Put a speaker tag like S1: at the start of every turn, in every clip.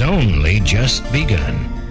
S1: only just begun.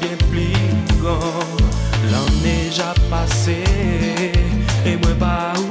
S2: Che a ten pot a kè yaw Mè mwen kat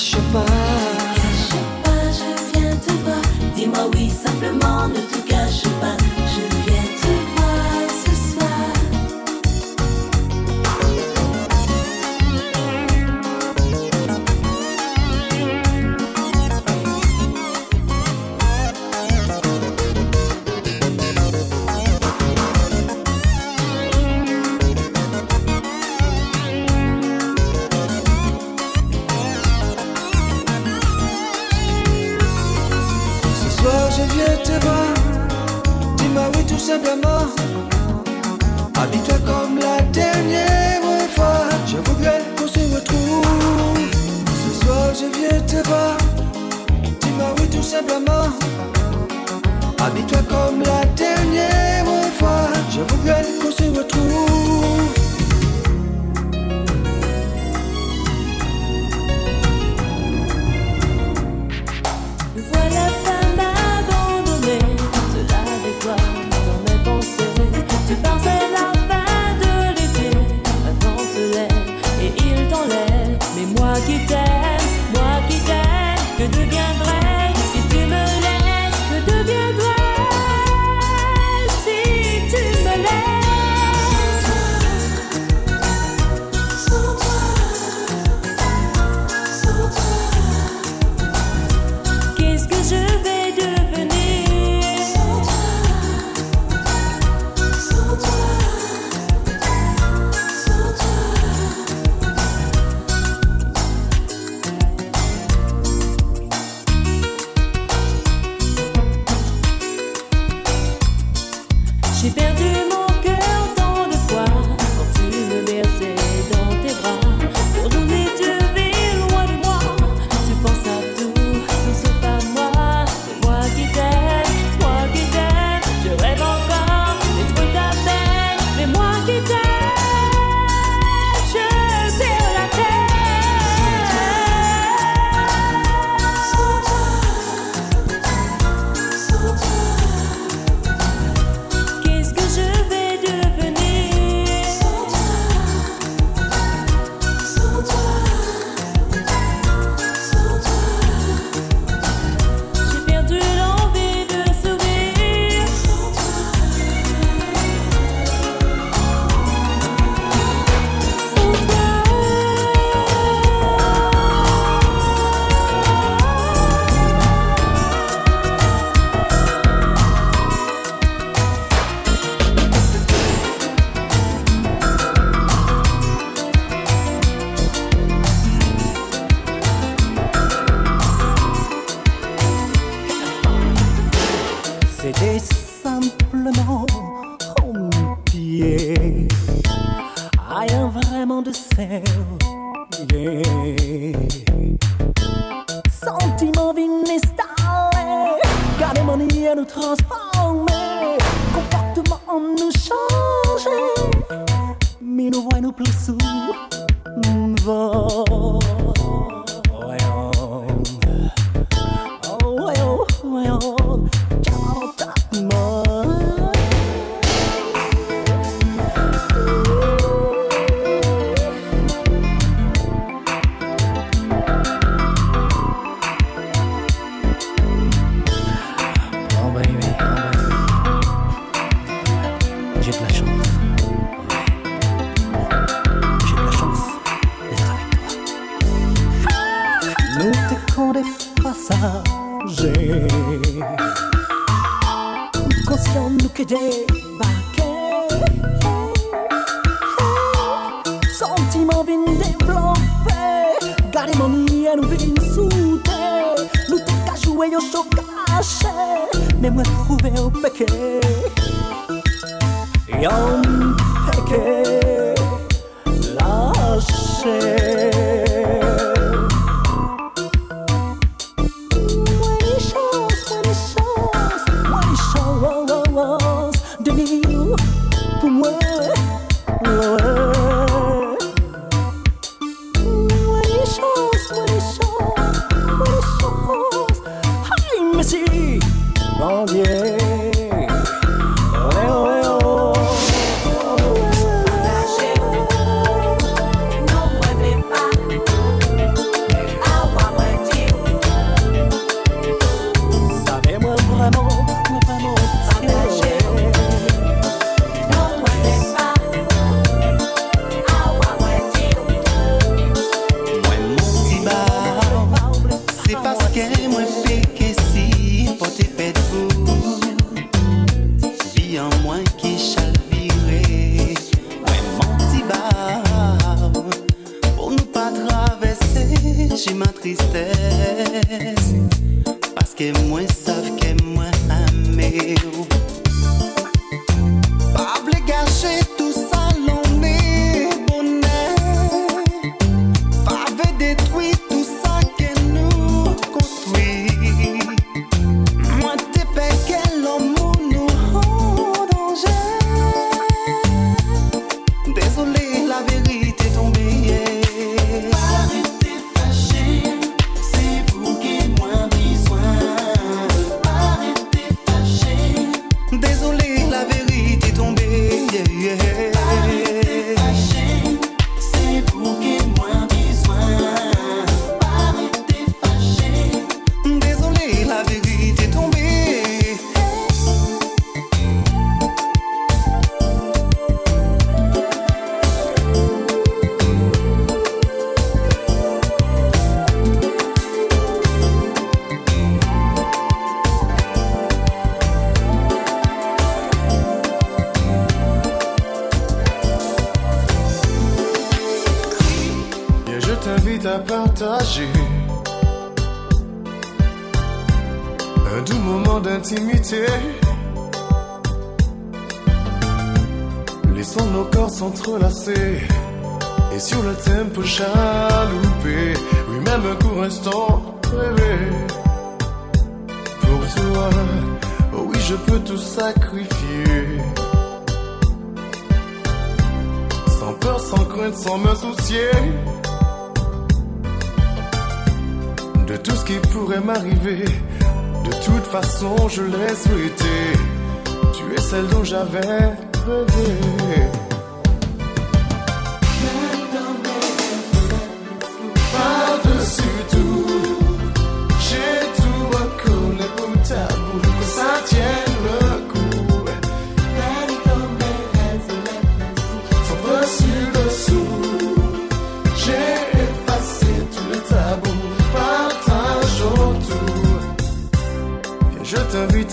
S3: caixa para est simplement
S4: pied Rien vraiment de sel. Yeah. Sentiment vinestale, carrément à nous transformer, comportement en nous changer, mais nous voyons plus
S5: souvent. Não no insulte No toca joelhos ou
S6: caixa. Mesmo é o E pequê Yom pequê Lâche Laissons nos corps s'entrelacer et sur le tempo chaloupé, oui même un court instant rêvé. Pour toi, oh oui je peux tout sacrifier. Sans peur, sans crainte, sans me soucier de tout ce qui pourrait m'arriver. De toute façon, je l'ai souhaité. Tu es celle dont j'avais rêvé.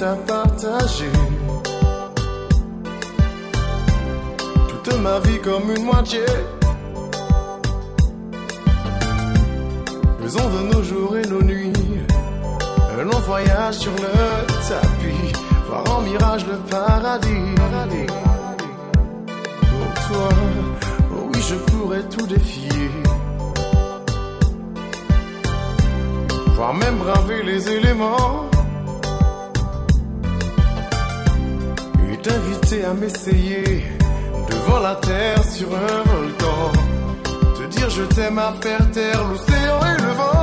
S6: À partager toute ma vie comme une moitié. Faisons de nos jours et nos nuits un long voyage sur le tapis, voir en mirage le paradis. Pour toi, oh oui, je pourrais tout défier. Voire même braver les éléments. T'inviter à m'essayer devant la terre sur un volcan. Te dire je t'aime à faire taire l'océan et le vent.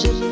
S6: shit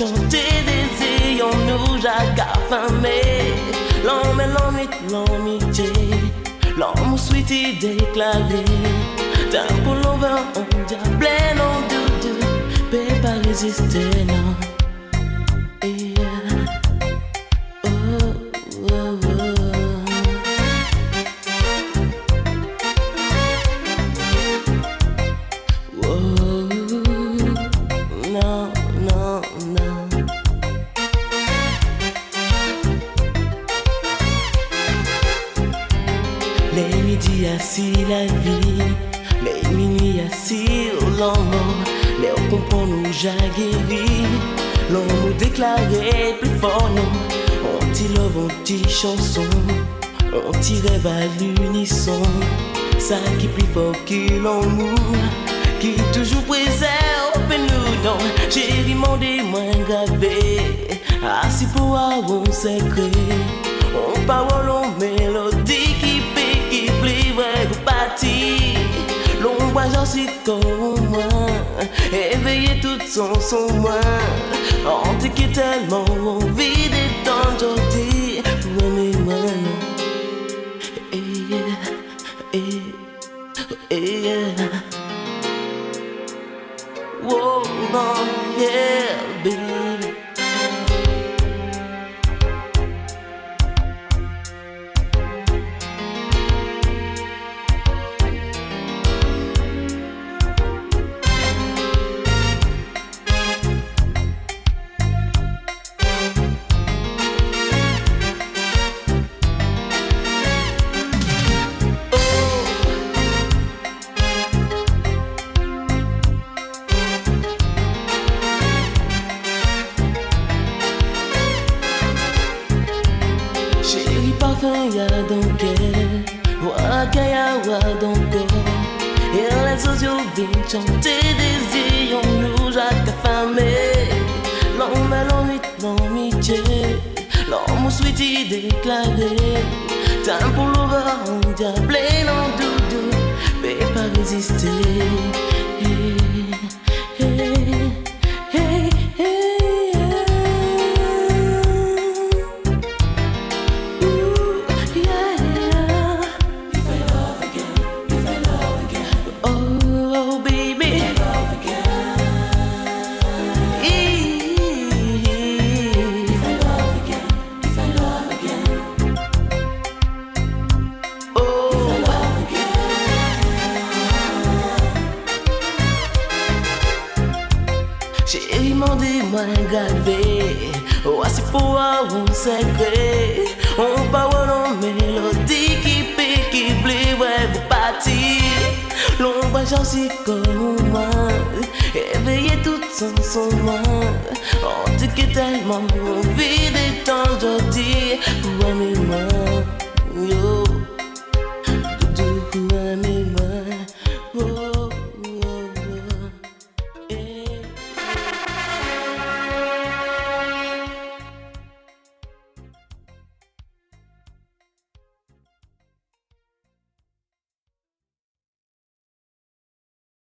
S6: chanter des ayons nous affamés L'homme et l'homme suite y déclaré. D'un pour l'envers, on diable, non, de deux, pas résister, non. Oh, oh, oh. Si la vie,
S3: mais nini si l'amour, mais on comprend nous jaguer l'on nous déclarait plus fort non, on t'y love, on t'y chanson, on t'y rêve à l'unisson, ça qui plus fort que l'amour, qui toujours préserve nous non, j'ai demandé moins gravé, ah, assis pour avoir un secret, on parole, on mélodie parti. L'ombre j'en comme moi Éveillé tout son son moi dit qu'il tellement envie d'étendre aujourd'hui Pour Éveillé tout son son moi. On dit que tellement envie d'étendre aujourd'hui Pour aimer moi Yo